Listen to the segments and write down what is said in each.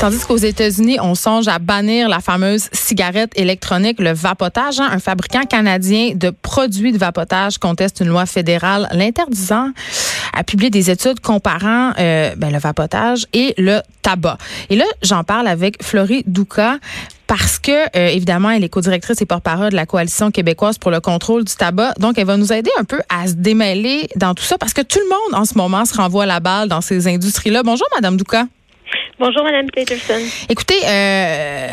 Tandis qu'aux États-Unis, on songe à bannir la fameuse cigarette électronique, le vapotage. Hein. Un fabricant canadien de produits de vapotage conteste une loi fédérale l'interdisant à publier des études comparant euh, ben, le vapotage et le tabac. Et là, j'en parle avec Florie Douka parce que, euh, évidemment, elle est co-directrice et porte-parole de la Coalition québécoise pour le contrôle du tabac. Donc, elle va nous aider un peu à se démêler dans tout ça parce que tout le monde, en ce moment, se renvoie la balle dans ces industries-là. Bonjour, Madame Douka. Bonjour, Madame Peterson. Écoutez, euh,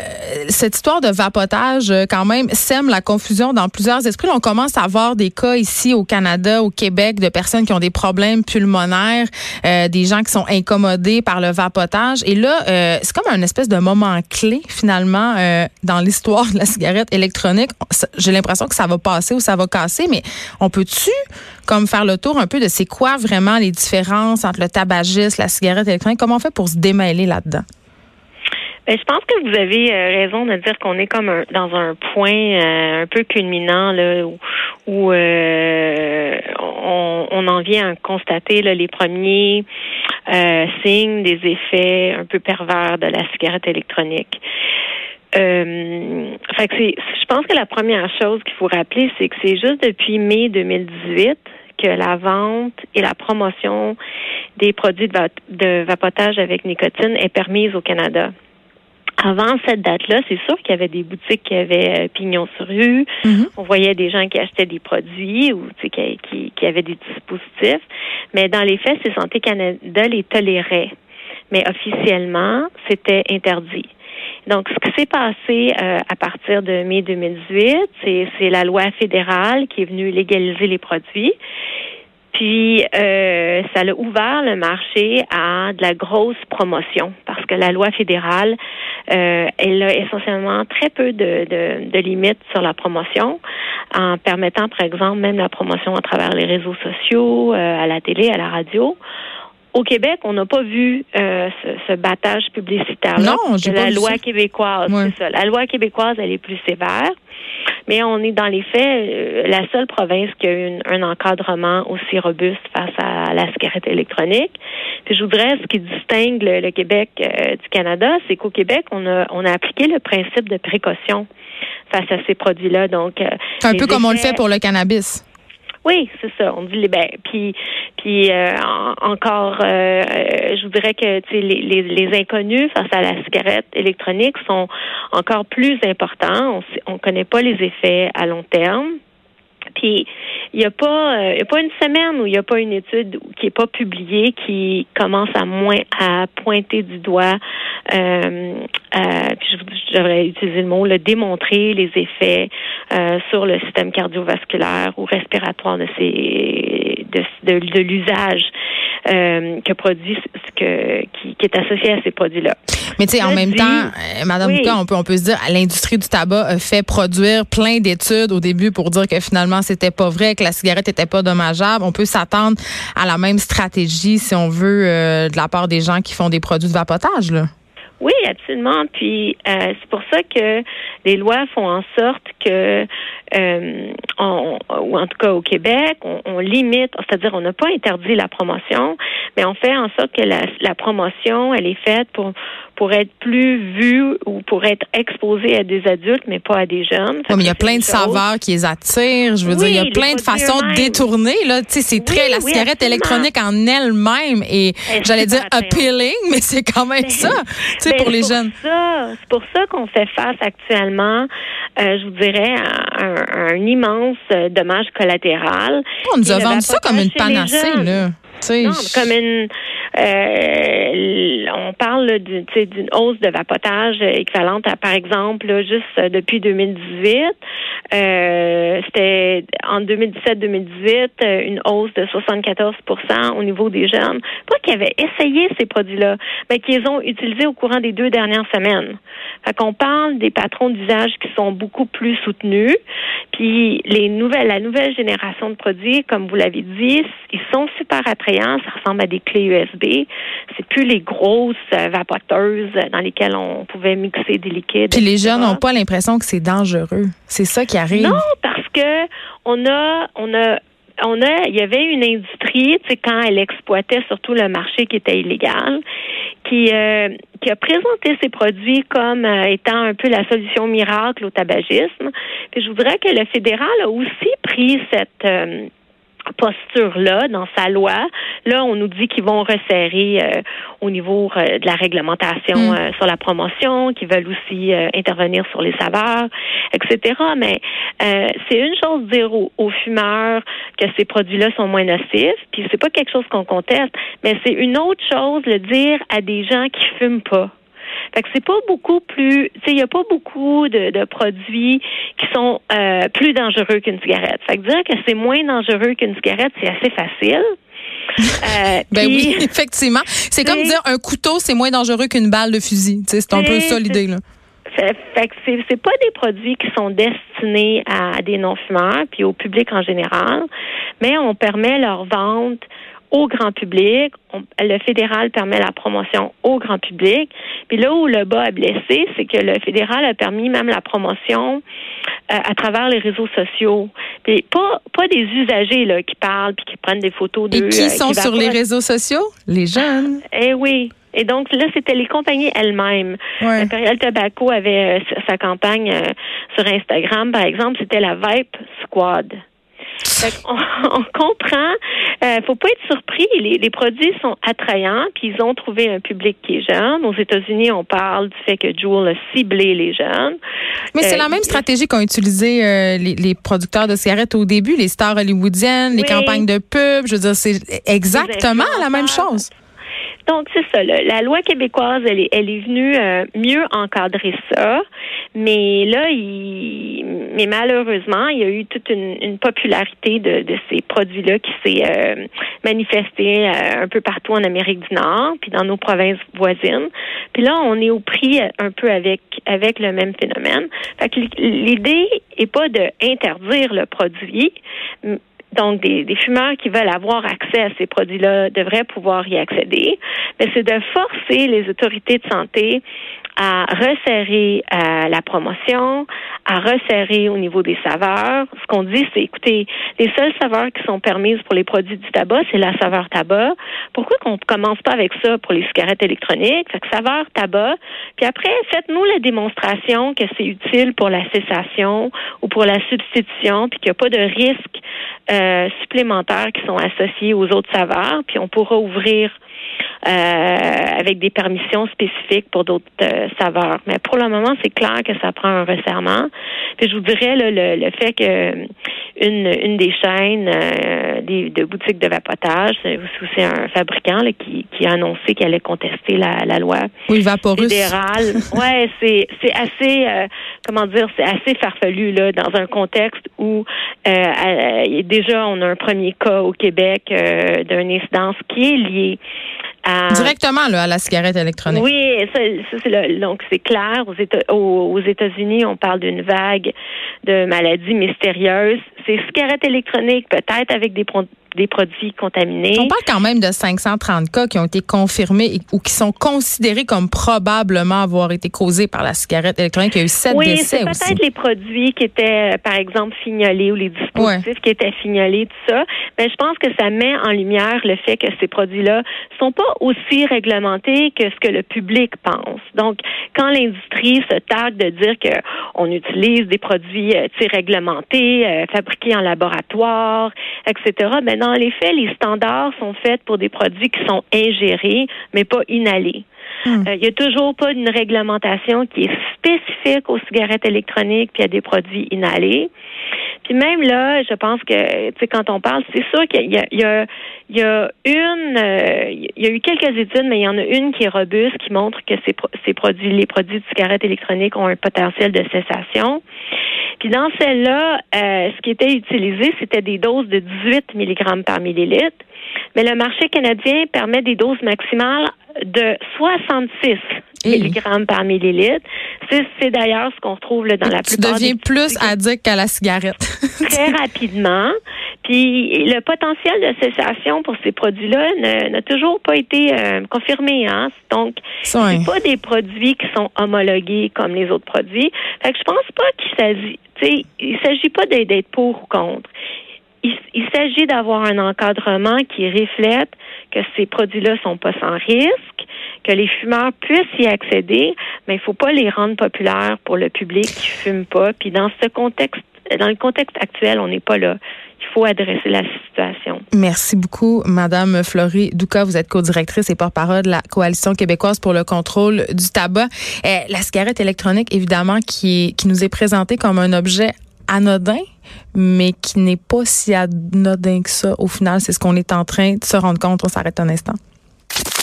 cette histoire de vapotage, euh, quand même, sème la confusion dans plusieurs esprits. On commence à avoir des cas ici au Canada, au Québec, de personnes qui ont des problèmes pulmonaires, euh, des gens qui sont incommodés par le vapotage. Et là, euh, c'est comme un espèce de moment clé, finalement, euh, dans l'histoire de la cigarette électronique. J'ai l'impression que ça va passer ou ça va casser, mais on peut-tu, comme, faire le tour un peu de c'est quoi vraiment les différences entre le tabagisme, la cigarette électronique? Comment on fait pour se démêler là ben, je pense que vous avez euh, raison de dire qu'on est comme dans un point euh, un peu culminant là, où, euh, on, en vient à constater les premiers signes des effets un peu pervers de la cigarette électronique. je pense que la première chose qu'il faut rappeler, c'est que c'est juste depuis mai 2018 que la vente et la promotion des produits de, vapotage avec nicotine est permise au Canada. Avant cette date-là, c'est sûr qu'il y avait des boutiques qui avaient euh, pignon sur rue. Mm-hmm. On voyait des gens qui achetaient des produits ou qui, qui, avaient des dispositifs. Mais dans les faits, c'est Santé Canada les tolérait. Mais officiellement, c'était interdit. Donc, ce qui s'est passé euh, à partir de mai 2018, c'est la loi fédérale qui est venue légaliser les produits. Puis, euh, ça a ouvert le marché à de la grosse promotion parce que la loi fédérale, euh, elle a essentiellement très peu de, de, de, limites sur la promotion en permettant, par exemple, même la promotion à travers les réseaux sociaux, euh, à la télé, à la radio. Au Québec, on n'a pas vu euh, ce, ce, battage publicitaire. Non, j'ai la loi québécoise. C'est ça. La loi québécoise, elle est plus sévère. Mais on est dans les faits euh, la seule province qui a eu un encadrement aussi robuste face à la cigarette électronique. Puis je voudrais, ce qui distingue le, Québec euh, du Canada, c'est qu'au Québec, on a, on a appliqué le principe de précaution face à ces produits-là. Donc, euh, un peu comme on le fait pour le cannabis. Oui, c'est ça. On dit ben puis puis euh, encore, euh, je voudrais que les, les, les, inconnus face à la cigarette électronique sont encore plus importants. On ne connaît pas les effets à long terme. Puis il n'y a pas euh, a pas une semaine où il n'y a pas une étude qui n'est pas publiée qui commence à moins à pointer du doigt euh, euh, puis je, devrais utiliser le mot le démontrer les effets euh, sur le système cardiovasculaire ou respiratoire de ces de, de, de l'usage euh, que produit que qui, qui, est associé à ces produits-là. Mais tu sais, en même temps, euh, Madame oui. on peut on peut se dire, l'industrie du tabac a fait produire plein d'études au début pour dire que finalement c'était pas vrai, que la cigarette était pas dommageable. On peut s'attendre à la même stratégie si on veut euh, de la part des gens qui font des produits de vapotage là. Oui, absolument. Puis euh, c'est pour ça que les lois font en sorte que, euh, on, ou en tout cas au Québec, on, limite, c'est-à-dire on n'a pas interdit la promotion, mais on fait en sorte que la, la promotion, elle est faite pour pour être plus vue ou pour être exposée à des adultes, mais pas à des jeunes. Oui, mais il y a plein de saveurs qui les attirent. Je veux dire, il y a plein de façons de détourner. Là, tu sais, c'est très la cigarette électronique en elle-même et j'allais dire appealing, mais c'est quand même ça, tu sais, pour les jeunes. C'est pour ça qu'on fait face actuellement, euh, je vous dirais, à un, un immense euh, dommage collatéral. On nous a vendu ça comme une panacée, là. Non, comme une. Euh, on parle d'une hausse de vapotage équivalente à, par exemple, juste euh, depuis 2018, euh, c'était en 2017-2018 une hausse de 74% au niveau des jeunes. Pas qu'ils avaient essayé ces produits-là, mais qu'ils ont utilisés au courant des deux dernières semaines. Fait qu'on parle des patrons d'usage qui sont beaucoup plus soutenus. Puis les nouvelles, la nouvelle génération de produits, comme vous l'avez dit, ils sont super Ça ressemble à des clés USB. C'est plus les grosses euh, vapoteuses dans lesquelles on pouvait mixer des liquides. Puis les jeunes n'ont pas l'impression que c'est dangereux. C'est ça qui arrive. Non, parce que on a, on a on a, il y avait une industrie, tu sais, quand elle exploitait surtout le marché qui était illégal, qui euh, qui a présenté ses produits comme euh, étant un peu la solution miracle au tabagisme. Puis je voudrais que le fédéral a aussi pris cette euh, posture-là dans sa loi. Là, on nous dit qu'ils vont resserrer euh, au niveau euh, de la réglementation mm. euh, sur la promotion, qu'ils veulent aussi intervenir sur les saveurs, etc. Mais c'est une chose de dire aux, fumeurs que ces produits-là sont moins nocifs, puis c'est pas quelque chose qu'on conteste, mais c'est une autre chose de dire à des gens qui fument pas. Fait que c'est pas beaucoup plus, tu sais, il n'y a pas beaucoup de, produits qui sont euh, plus dangereux qu'une cigarette. Fait que dire que c'est moins dangereux qu'une cigarette, c'est assez facile. Euh, ben oui, effectivement. C'est comme dire un couteau, c'est moins dangereux qu'une balle de fusil. C'est un peu ça l'idée. là. Fait, que c'est pas des produits qui sont destinés à des non-fumeurs puis au public en général, mais on permet leur vente au grand public. le fédéral permet la promotion au grand public. Puis là où le bas a blessé, c'est que le fédéral a permis même la promotion euh, à travers les réseaux sociaux. Puis pas pas des usagers là qui parlent puis qui prennent des photos de. Et qui euh, sont sur les réseaux sociaux? Les jeunes? Eh oui. Et donc là, c'était les compagnies elles-mêmes. Ouais. Imperial Tobacco avait euh, sa campagne sur Instagram, par exemple, c'était la Vape Squad. On, on, comprend. Euh, faut pas être surpris. Les, les, produits sont attrayants, puis ils ont trouvé un public qui est jeune. Aux États-Unis, on parle du fait que Juul a ciblé les jeunes. Mais c'est la euh, même stratégie qu'ont utilisé euh, les, les, producteurs de cigarettes au début, les stars hollywoodiennes, les campagnes de pub. Je veux dire, c'est exactement la même chose. Donc, c'est ça. la loi québécoise, elle est, elle est venue euh, mieux encadrer ça. Mais là, il, mais malheureusement, il y a eu toute une, popularité de, de, ces produits-là qui s'est euh, manifestée euh, un peu partout en Amérique du Nord, puis dans nos provinces voisines. Puis là, on est au prix un peu avec avec le même phénomène. Fait que l'idée est pas de interdire le produit, donc, des, des, fumeurs qui veulent avoir accès à ces produits-là devraient pouvoir y accéder, mais c'est de forcer les autorités de santé à resserrer euh, la promotion, à resserrer au niveau des saveurs. Ce qu'on dit, c'est écoutez, les seules saveurs qui sont permises pour les produits du tabac, c'est la saveur tabac. Pourquoi qu'on commence pas avec ça pour les cigarettes électroniques? Fait que saveur tabac. Puis après, faites-nous la démonstration que c'est utile pour la cessation ou pour la substitution, puis qu'il n'y a pas de risques euh, supplémentaires qui sont associés aux autres saveurs. Puis on pourra ouvrir avec des permissions spécifiques pour d'autres euh, saveurs. Mais pour le moment, c'est clair que ça prend un resserrement. Puis je vous dirais le, le, fait que une, une des chaînes euh, des, de boutiques de vapotage, c'est aussi un fabricant là, qui, qui a annoncé qu'elle allait contester la, la loi oui, Vaporus. fédérale. ouais, c'est c'est assez comment dire, c'est assez farfelu là dans un contexte où déjà on a un premier cas au Québec d'une incidence qui est liée Directement là, à la cigarette électronique. Oui, ça, c'est donc c'est clair. Aux, États, aux, États-Unis, on parle d'une vague de maladies mystérieuses. C'est cigarettes électroniques, peut-être avec des des produits contaminés. On parle quand même de 530 cas qui ont été confirmés ou qui sont considérés comme probablement avoir été causés par la cigarette électronique. Il y a eu sept oui, décès aussi. peut-être les produits qui étaient, euh, par exemple, fignolés ou les dispositifs qui étaient fignolés, tout ça. Mais je pense que ça met en lumière le fait que ces produits-là sont pas aussi réglementés que ce que le public pense. Donc, quand l'industrie se targue de dire que on utilise des produits euh, réglementés, euh, fabriqués en laboratoire, etc., ben dans les faits, les standards sont faits pour des produits qui sont ingérés, mais pas inhalés. Hmm. Euh, il n'y a toujours pas une réglementation qui est spécifique aux cigarettes électroniques puis à des produits inhalés. Puis même là, je pense que, tu sais, quand on parle, c'est sûr qu'il y a, y y une, euh, il y a eu quelques études, mais il y en a une qui est robuste, qui montre que ces, ces produits, les produits de cigarettes électroniques ont un potentiel de cessation. Puis dans celle-là, euh, ce qui était utilisé, c'était des doses de 18 mg par millilitre. Mais le marché canadien permet des doses maximales de 66 mg par millilitre. C'est d'ailleurs ce qu'on retrouve là, dans la plupart Tu deviens plus addict qu'à la cigarette. très rapidement. Puis le potentiel de cessation pour ces produits-là n'a toujours pas été euh, confirmé. Hein? Donc, c'est pas des produits qui sont homologués comme les autres produits. Fait que je pense pas qu'il s'agit, il s'agit pas d'être pour ou contre. Il, s'agit d'avoir un encadrement qui reflète que ces produits-là sont pas sans risque, que les fumeurs puissent y accéder, mais il faut pas les rendre populaires pour le public qui fume pas. Puis dans ce contexte, dans le contexte actuel, on n'est pas là. Il faut adresser la situation. Merci beaucoup, Madame Florie Douka. Vous êtes co-directrice et porte-parole de la Coalition québécoise pour le contrôle du tabac. Eh, la cigarette électronique, évidemment, qui, qui nous est présentée comme un objet anodin, mais qui n'est pas si anodin que ça. Au final, c'est ce qu'on est en train de se rendre compte. On s'arrête un instant.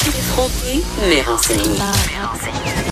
Les Franquet, mais renseigné.